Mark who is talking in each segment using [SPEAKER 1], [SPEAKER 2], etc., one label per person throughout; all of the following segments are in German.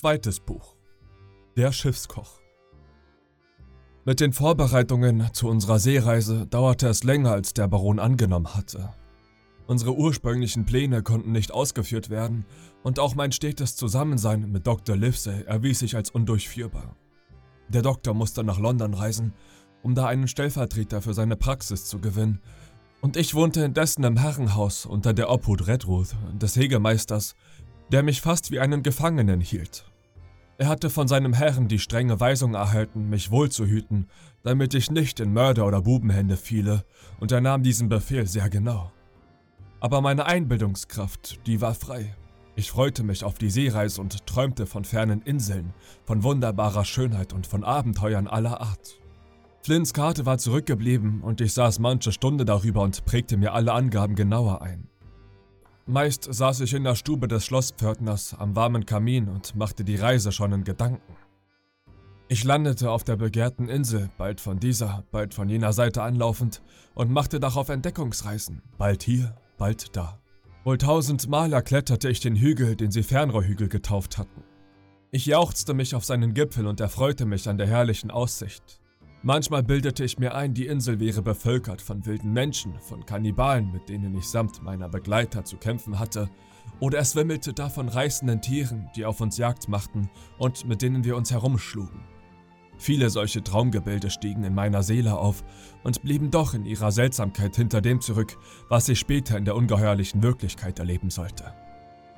[SPEAKER 1] Zweites Buch Der Schiffskoch Mit den Vorbereitungen zu unserer Seereise dauerte es länger, als der Baron angenommen hatte. Unsere ursprünglichen Pläne konnten nicht ausgeführt werden und auch mein stetes Zusammensein mit Dr. Livesey erwies sich als undurchführbar. Der Doktor musste nach London reisen, um da einen Stellvertreter für seine Praxis zu gewinnen, und ich wohnte indessen im Herrenhaus unter der Obhut Redruth, des Hegemeisters, der mich fast wie einen Gefangenen hielt. Er hatte von seinem Herrn die strenge Weisung erhalten, mich wohl zu hüten, damit ich nicht in Mörder- oder Bubenhände fiele, und er nahm diesen Befehl sehr genau. Aber meine Einbildungskraft, die war frei. Ich freute mich auf die Seereise und träumte von fernen Inseln, von wunderbarer Schönheit und von Abenteuern aller Art. Flints Karte war zurückgeblieben und ich saß manche Stunde darüber und prägte mir alle Angaben genauer ein. Meist saß ich in der Stube des Schlosspförtners am warmen Kamin und machte die Reise schon in Gedanken. Ich landete auf der begehrten Insel, bald von dieser, bald von jener Seite anlaufend, und machte darauf Entdeckungsreisen, bald hier, bald da. Wohl tausendmal erkletterte ich den Hügel, den sie Fernrohrhügel getauft hatten. Ich jauchzte mich auf seinen Gipfel und erfreute mich an der herrlichen Aussicht. Manchmal bildete ich mir ein, die Insel wäre bevölkert von wilden Menschen, von Kannibalen, mit denen ich samt meiner Begleiter zu kämpfen hatte, oder es wimmelte da von reißenden Tieren, die auf uns Jagd machten und mit denen wir uns herumschlugen. Viele solche Traumgebilde stiegen in meiner Seele auf und blieben doch in ihrer Seltsamkeit hinter dem zurück, was ich später in der ungeheuerlichen Wirklichkeit erleben sollte.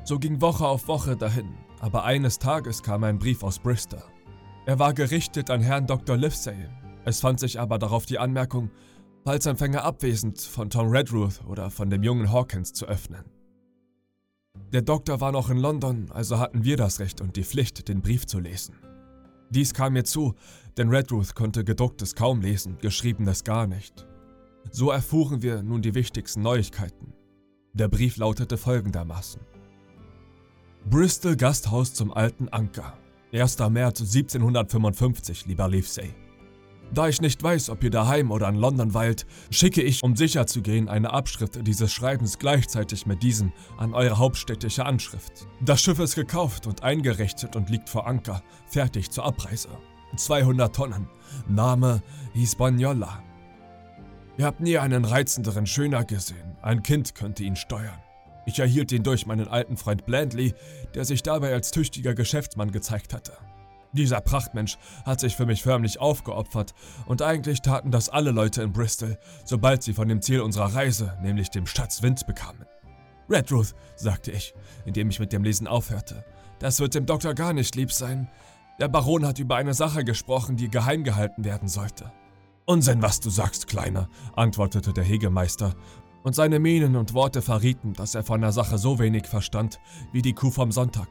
[SPEAKER 1] So ging Woche auf Woche dahin, aber eines Tages kam ein Brief aus Bristol. Er war gerichtet an Herrn Dr. Livesey, es fand sich aber darauf die Anmerkung, falls Empfänger abwesend, von Tom Redruth oder von dem jungen Hawkins zu öffnen. Der Doktor war noch in London, also hatten wir das Recht und die Pflicht, den Brief zu lesen. Dies kam mir zu, denn Redruth konnte gedrucktes kaum lesen, geschriebenes gar nicht. So erfuhren wir nun die wichtigsten Neuigkeiten. Der Brief lautete folgendermaßen. Bristol Gasthaus zum alten Anker. 1. März 1755, lieber Livesey. Da ich nicht weiß, ob ihr daheim oder in London weilt, schicke ich, um sicher zu gehen, eine Abschrift dieses Schreibens gleichzeitig mit diesem an eure hauptstädtische Anschrift. Das Schiff ist gekauft und eingerichtet und liegt vor Anker, fertig zur Abreise. 200 Tonnen. Name Hispaniola. Ihr habt nie einen reizenderen Schöner gesehen. Ein Kind könnte ihn steuern. Ich erhielt ihn durch meinen alten Freund Blandley, der sich dabei als tüchtiger Geschäftsmann gezeigt hatte. Dieser Prachtmensch hat sich für mich förmlich aufgeopfert und eigentlich taten das alle Leute in Bristol, sobald sie von dem Ziel unserer Reise, nämlich dem Schatz Wind, bekamen. Redruth, sagte ich, indem ich mit dem Lesen aufhörte, das wird dem Doktor gar nicht lieb sein. Der Baron hat über eine Sache gesprochen, die geheim gehalten werden sollte. Unsinn, was du sagst, Kleiner, antwortete der Hegemeister, und seine Mienen und Worte verrieten, dass er von der Sache so wenig verstand wie die Kuh vom Sonntag.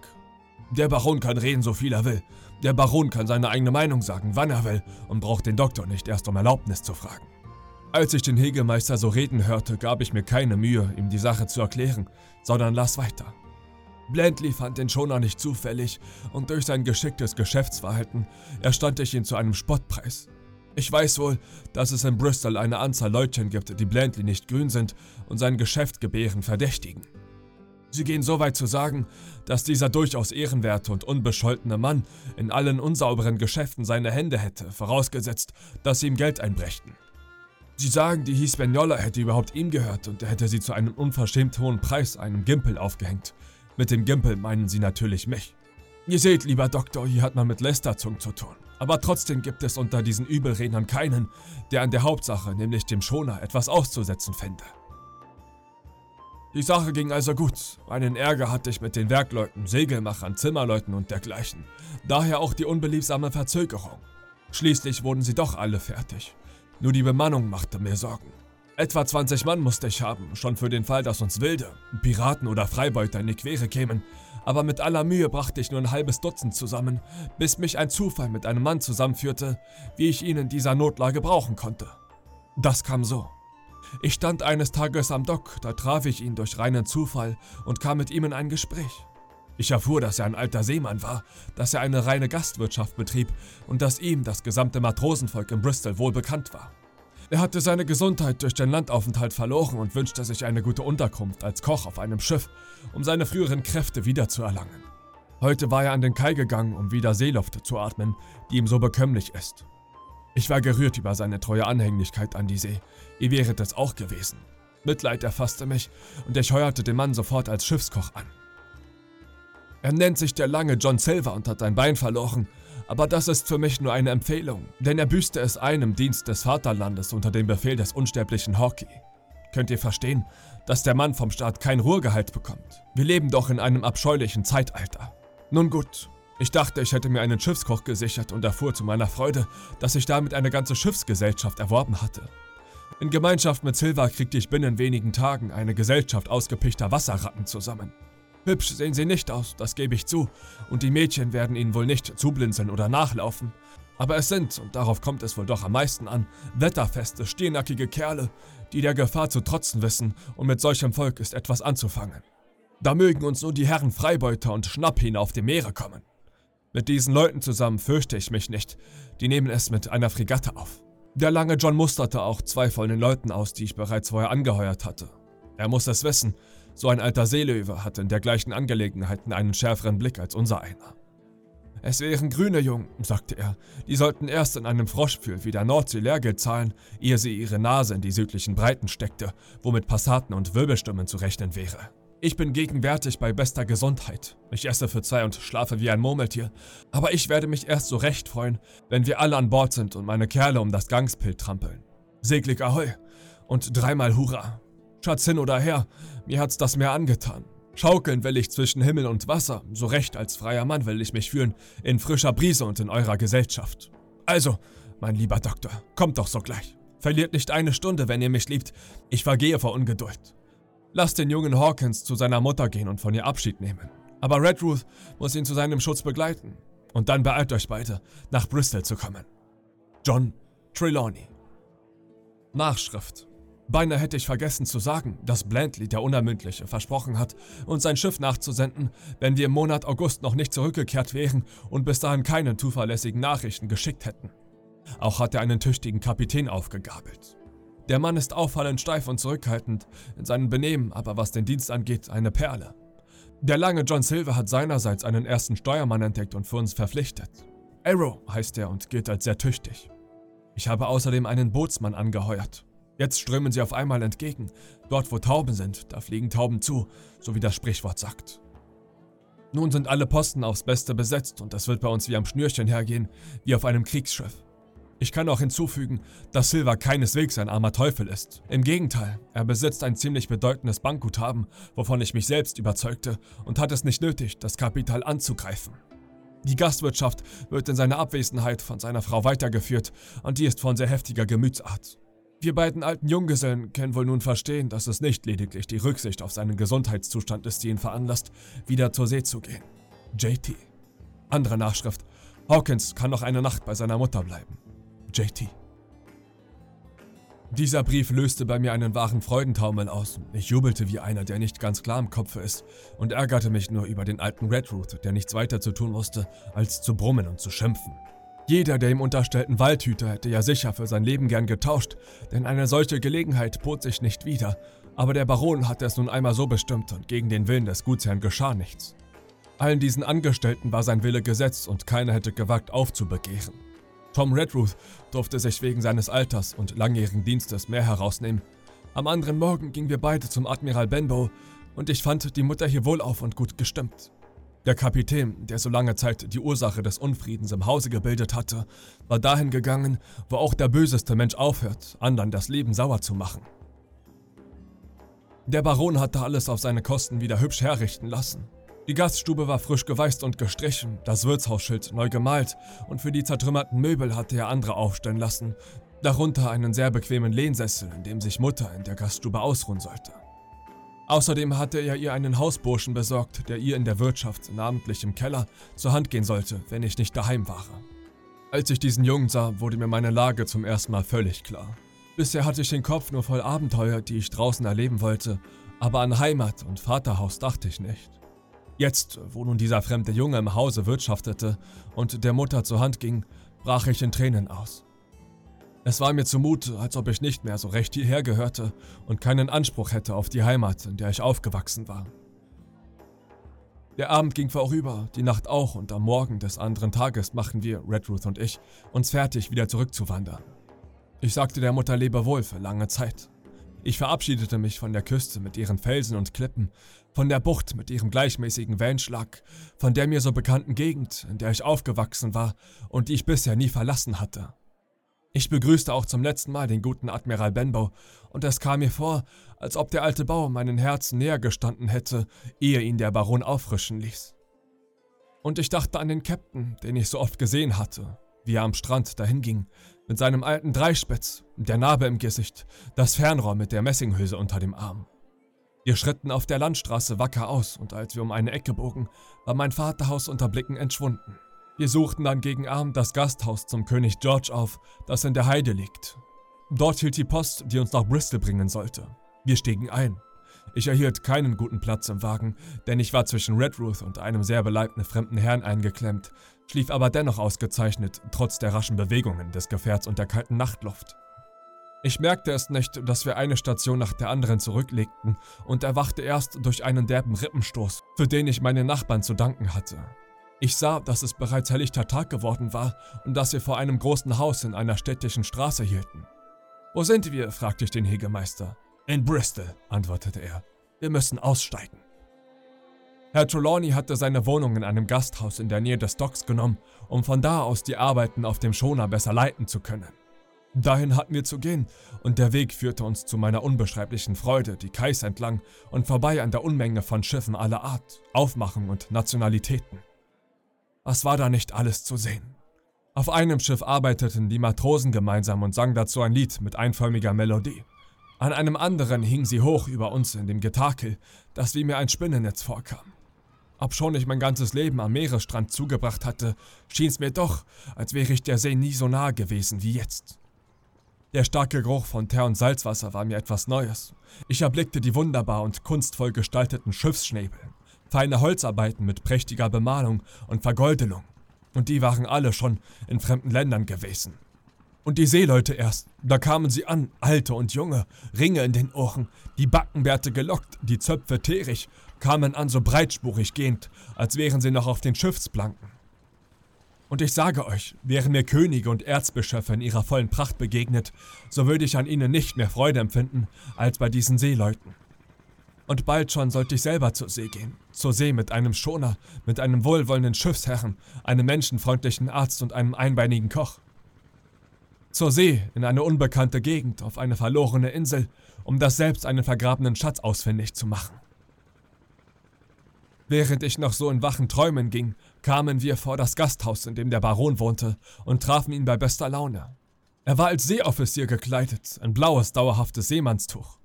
[SPEAKER 1] Der Baron kann reden, so viel er will. Der Baron kann seine eigene Meinung sagen, wann er will, und braucht den Doktor nicht erst um Erlaubnis zu fragen. Als ich den Hegemeister so reden hörte, gab ich mir keine Mühe, ihm die Sache zu erklären, sondern las weiter. Blandley fand den Schoner nicht zufällig und durch sein geschicktes Geschäftsverhalten erstand ich ihn zu einem Spottpreis. Ich weiß wohl, dass es in Bristol eine Anzahl Leutchen gibt, die Blandley nicht grün sind und sein Geschäftsgebären verdächtigen. Sie gehen so weit zu sagen, dass dieser durchaus ehrenwerte und unbescholtene Mann in allen unsauberen Geschäften seine Hände hätte, vorausgesetzt, dass sie ihm Geld einbrächten. Sie sagen, die Hispaniola hätte überhaupt ihm gehört und er hätte sie zu einem unverschämt hohen Preis einem Gimpel aufgehängt. Mit dem Gimpel meinen sie natürlich mich. Ihr seht, lieber Doktor, hier hat man mit Lästerzung zu tun. Aber trotzdem gibt es unter diesen Übelrednern keinen, der an der Hauptsache, nämlich dem Schoner, etwas auszusetzen fände. Die Sache ging also gut. Einen Ärger hatte ich mit den Werkleuten, Segelmachern, Zimmerleuten und dergleichen. Daher auch die unbeliebsame Verzögerung. Schließlich wurden sie doch alle fertig. Nur die Bemannung machte mir Sorgen. Etwa 20 Mann musste ich haben, schon für den Fall, dass uns Wilde, Piraten oder Freibeuter in die Quere kämen. Aber mit aller Mühe brachte ich nur ein halbes Dutzend zusammen, bis mich ein Zufall mit einem Mann zusammenführte, wie ich ihn in dieser Notlage brauchen konnte. Das kam so. Ich stand eines Tages am Dock, da traf ich ihn durch reinen Zufall und kam mit ihm in ein Gespräch. Ich erfuhr, dass er ein alter Seemann war, dass er eine reine Gastwirtschaft betrieb und dass ihm das gesamte Matrosenvolk in Bristol wohl bekannt war. Er hatte seine Gesundheit durch den Landaufenthalt verloren und wünschte sich eine gute Unterkunft als Koch auf einem Schiff, um seine früheren Kräfte wiederzuerlangen. Heute war er an den Kai gegangen, um wieder Seeluft zu atmen, die ihm so bekömmlich ist. Ich war gerührt über seine treue Anhänglichkeit an die See. Ihr wäret es auch gewesen. Mitleid erfasste mich und ich heuerte den Mann sofort als Schiffskoch an. Er nennt sich der lange John Silver und hat ein Bein verloren, aber das ist für mich nur eine Empfehlung, denn er büßte es ein im Dienst des Vaterlandes unter dem Befehl des unsterblichen Hockey. Könnt ihr verstehen, dass der Mann vom Staat kein Ruhegehalt bekommt? Wir leben doch in einem abscheulichen Zeitalter. Nun gut, ich dachte, ich hätte mir einen Schiffskoch gesichert und erfuhr zu meiner Freude, dass ich damit eine ganze Schiffsgesellschaft erworben hatte. In Gemeinschaft mit Silva kriegte ich binnen wenigen Tagen eine Gesellschaft ausgepichter Wasserratten zusammen. Hübsch sehen sie nicht aus, das gebe ich zu, und die Mädchen werden ihnen wohl nicht zublinzeln oder nachlaufen. Aber es sind, und darauf kommt es wohl doch am meisten an, wetterfeste, stehnackige Kerle, die der Gefahr zu trotzen wissen, und mit solchem Volk ist etwas anzufangen. Da mögen uns nur die Herren Freibeuter und Schnapphähne auf dem Meere kommen. Mit diesen Leuten zusammen fürchte ich mich nicht, die nehmen es mit einer Fregatte auf. Der lange John musterte auch zwei von den Leuten aus, die ich bereits vorher angeheuert hatte. Er muss es wissen, so ein alter Seelöwe hat in dergleichen Angelegenheiten einen schärferen Blick als unser einer. Es wären grüne Jungen, sagte er, die sollten erst in einem Froschpfühl wie der Nordsee Lehrgeld zahlen, ehe sie ihre Nase in die südlichen Breiten steckte, womit Passaten und Wirbelstimmen zu rechnen wäre. Ich bin gegenwärtig bei bester Gesundheit. Ich esse für zwei und schlafe wie ein Murmeltier. Aber ich werde mich erst so recht freuen, wenn wir alle an Bord sind und meine Kerle um das Gangspil trampeln. Seglig Ahoi und dreimal Hurra. Schatz hin oder her, mir hat's das Meer angetan. Schaukeln will ich zwischen Himmel und Wasser, so recht als freier Mann will ich mich fühlen, in frischer Brise und in eurer Gesellschaft. Also, mein lieber Doktor, kommt doch sogleich. Verliert nicht eine Stunde, wenn ihr mich liebt, ich vergehe vor Ungeduld. Lasst den jungen Hawkins zu seiner Mutter gehen und von ihr Abschied nehmen. Aber Redruth muss ihn zu seinem Schutz begleiten. Und dann beeilt euch beide, nach Bristol zu kommen. John Trelawney. Nachschrift Beinahe hätte ich vergessen zu sagen, dass Blantley, der Unermüdliche, versprochen hat, uns sein Schiff nachzusenden, wenn wir im Monat August noch nicht zurückgekehrt wären und bis dahin keine zuverlässigen Nachrichten geschickt hätten. Auch hat er einen tüchtigen Kapitän aufgegabelt. Der Mann ist auffallend steif und zurückhaltend, in seinem Benehmen, aber was den Dienst angeht, eine Perle. Der lange John Silver hat seinerseits einen ersten Steuermann entdeckt und für uns verpflichtet. Arrow heißt er und gilt als sehr tüchtig. Ich habe außerdem einen Bootsmann angeheuert. Jetzt strömen sie auf einmal entgegen. Dort, wo Tauben sind, da fliegen Tauben zu, so wie das Sprichwort sagt. Nun sind alle Posten aufs Beste besetzt und das wird bei uns wie am Schnürchen hergehen, wie auf einem Kriegsschiff. Ich kann auch hinzufügen, dass Silva keineswegs ein armer Teufel ist. Im Gegenteil, er besitzt ein ziemlich bedeutendes Bankguthaben, wovon ich mich selbst überzeugte, und hat es nicht nötig, das Kapital anzugreifen. Die Gastwirtschaft wird in seiner Abwesenheit von seiner Frau weitergeführt und die ist von sehr heftiger Gemütsart. Wir beiden alten Junggesellen können wohl nun verstehen, dass es nicht lediglich die Rücksicht auf seinen Gesundheitszustand ist, die ihn veranlasst, wieder zur See zu gehen. JT. Andere Nachschrift. Hawkins kann noch eine Nacht bei seiner Mutter bleiben. JT. Dieser Brief löste bei mir einen wahren Freudentaumel aus. Ich jubelte wie einer, der nicht ganz klar im Kopfe ist, und ärgerte mich nur über den alten Redroot, der nichts weiter zu tun wusste, als zu brummen und zu schimpfen. Jeder der ihm unterstellten Waldhüter hätte ja sicher für sein Leben gern getauscht, denn eine solche Gelegenheit bot sich nicht wieder. Aber der Baron hatte es nun einmal so bestimmt und gegen den Willen des Gutsherrn geschah nichts. Allen diesen Angestellten war sein Wille gesetzt und keiner hätte gewagt aufzubegehren. Tom Redruth durfte sich wegen seines Alters und langjährigen Dienstes mehr herausnehmen. Am anderen Morgen gingen wir beide zum Admiral Benbow und ich fand die Mutter hier wohlauf und gut gestimmt. Der Kapitän, der so lange Zeit die Ursache des Unfriedens im Hause gebildet hatte, war dahin gegangen, wo auch der böseste Mensch aufhört, anderen das Leben sauer zu machen. Der Baron hatte alles auf seine Kosten wieder hübsch herrichten lassen. Die Gaststube war frisch geweißt und gestrichen, das Wirtshausschild neu gemalt und für die zertrümmerten Möbel hatte er andere aufstellen lassen, darunter einen sehr bequemen Lehnsessel, in dem sich Mutter in der Gaststube ausruhen sollte. Außerdem hatte er ihr einen Hausburschen besorgt, der ihr in der Wirtschaft, namentlich im Keller, zur Hand gehen sollte, wenn ich nicht daheim war. Als ich diesen Jungen sah, wurde mir meine Lage zum ersten Mal völlig klar. Bisher hatte ich den Kopf nur voll Abenteuer, die ich draußen erleben wollte, aber an Heimat und Vaterhaus dachte ich nicht. Jetzt, wo nun dieser fremde Junge im Hause wirtschaftete und der Mutter zur Hand ging, brach ich in Tränen aus. Es war mir zumute, als ob ich nicht mehr so recht hierher gehörte und keinen Anspruch hätte auf die Heimat, in der ich aufgewachsen war. Der Abend ging vorüber, die Nacht auch, und am Morgen des anderen Tages machten wir, Redruth und ich, uns fertig, wieder zurückzuwandern. Ich sagte der Mutter Lebewohl für lange Zeit. Ich verabschiedete mich von der Küste mit ihren Felsen und Klippen, von der Bucht mit ihrem gleichmäßigen Wellenschlag, von der mir so bekannten Gegend, in der ich aufgewachsen war und die ich bisher nie verlassen hatte. Ich begrüßte auch zum letzten Mal den guten Admiral Benbow, und es kam mir vor, als ob der alte Bau meinen Herzen näher gestanden hätte, ehe ihn der Baron auffrischen ließ. Und ich dachte an den Captain, den ich so oft gesehen hatte, wie er am Strand dahinging, mit seinem alten Dreispitz, der Narbe im Gesicht, das Fernrohr mit der Messinghülse unter dem Arm. Wir schritten auf der Landstraße wacker aus, und als wir um eine Ecke bogen, war mein Vaterhaus unter Blicken entschwunden. Wir suchten dann gegen Abend das Gasthaus zum König George auf, das in der Heide liegt. Dort hielt die Post, die uns nach Bristol bringen sollte. Wir stiegen ein. Ich erhielt keinen guten Platz im Wagen, denn ich war zwischen Redruth und einem sehr beleibten fremden Herrn eingeklemmt, schlief aber dennoch ausgezeichnet, trotz der raschen Bewegungen des Gefährts und der kalten Nachtluft. Ich merkte es nicht, dass wir eine Station nach der anderen zurücklegten und erwachte erst durch einen derben Rippenstoß, für den ich meinen Nachbarn zu danken hatte. Ich sah, dass es bereits helllichter Tag geworden war und dass wir vor einem großen Haus in einer städtischen Straße hielten. Wo sind wir? fragte ich den Hegemeister. In Bristol, antwortete er. Wir müssen aussteigen. Herr Trelawney hatte seine Wohnung in einem Gasthaus in der Nähe des Docks genommen, um von da aus die Arbeiten auf dem Schoner besser leiten zu können. Dahin hatten wir zu gehen, und der Weg führte uns zu meiner unbeschreiblichen Freude die Kais entlang und vorbei an der Unmenge von Schiffen aller Art, Aufmachung und Nationalitäten. Was war da nicht alles zu sehen? Auf einem Schiff arbeiteten die Matrosen gemeinsam und sangen dazu ein Lied mit einförmiger Melodie. An einem anderen hing sie hoch über uns in dem Getakel, das wie mir ein Spinnennetz vorkam. Obschon ich mein ganzes Leben am Meeresstrand zugebracht hatte, schien es mir doch, als wäre ich der See nie so nahe gewesen wie jetzt. Der starke Geruch von Teer und Salzwasser war mir etwas Neues. Ich erblickte die wunderbar und kunstvoll gestalteten Schiffsschnäbel, feine Holzarbeiten mit prächtiger Bemalung und Vergoldelung. Und die waren alle schon in fremden Ländern gewesen. Und die Seeleute erst, da kamen sie an, alte und junge, Ringe in den Ohren, die Backenbärte gelockt, die Zöpfe teerig, kamen an so breitspurig gehend, als wären sie noch auf den Schiffsplanken. Und ich sage euch, wären mir Könige und Erzbischöfe in ihrer vollen Pracht begegnet, so würde ich an ihnen nicht mehr Freude empfinden, als bei diesen Seeleuten. Und bald schon sollte ich selber zur See gehen. Zur See mit einem Schoner, mit einem wohlwollenden Schiffsherren, einem menschenfreundlichen Arzt und einem einbeinigen Koch. Zur See, in eine unbekannte Gegend, auf eine verlorene Insel, um das selbst einen vergrabenen Schatz ausfindig zu machen. Während ich noch so in wachen Träumen ging, kamen wir vor das Gasthaus, in dem der Baron wohnte, und trafen ihn bei bester Laune. Er war als Seeoffizier gekleidet, ein blaues, dauerhaftes Seemannstuch.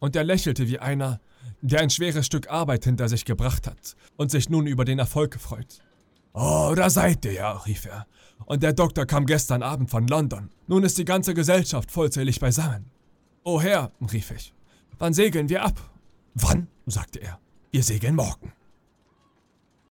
[SPEAKER 1] Und er lächelte wie einer, der ein schweres Stück Arbeit hinter sich gebracht hat und sich nun über den Erfolg freut. Oh, da seid ihr ja, rief er. Und der Doktor kam gestern Abend von London. Nun ist die ganze Gesellschaft vollzählig beisammen. Oh Herr, rief ich, wann segeln wir ab? Wann? sagte er. Wir segeln morgen.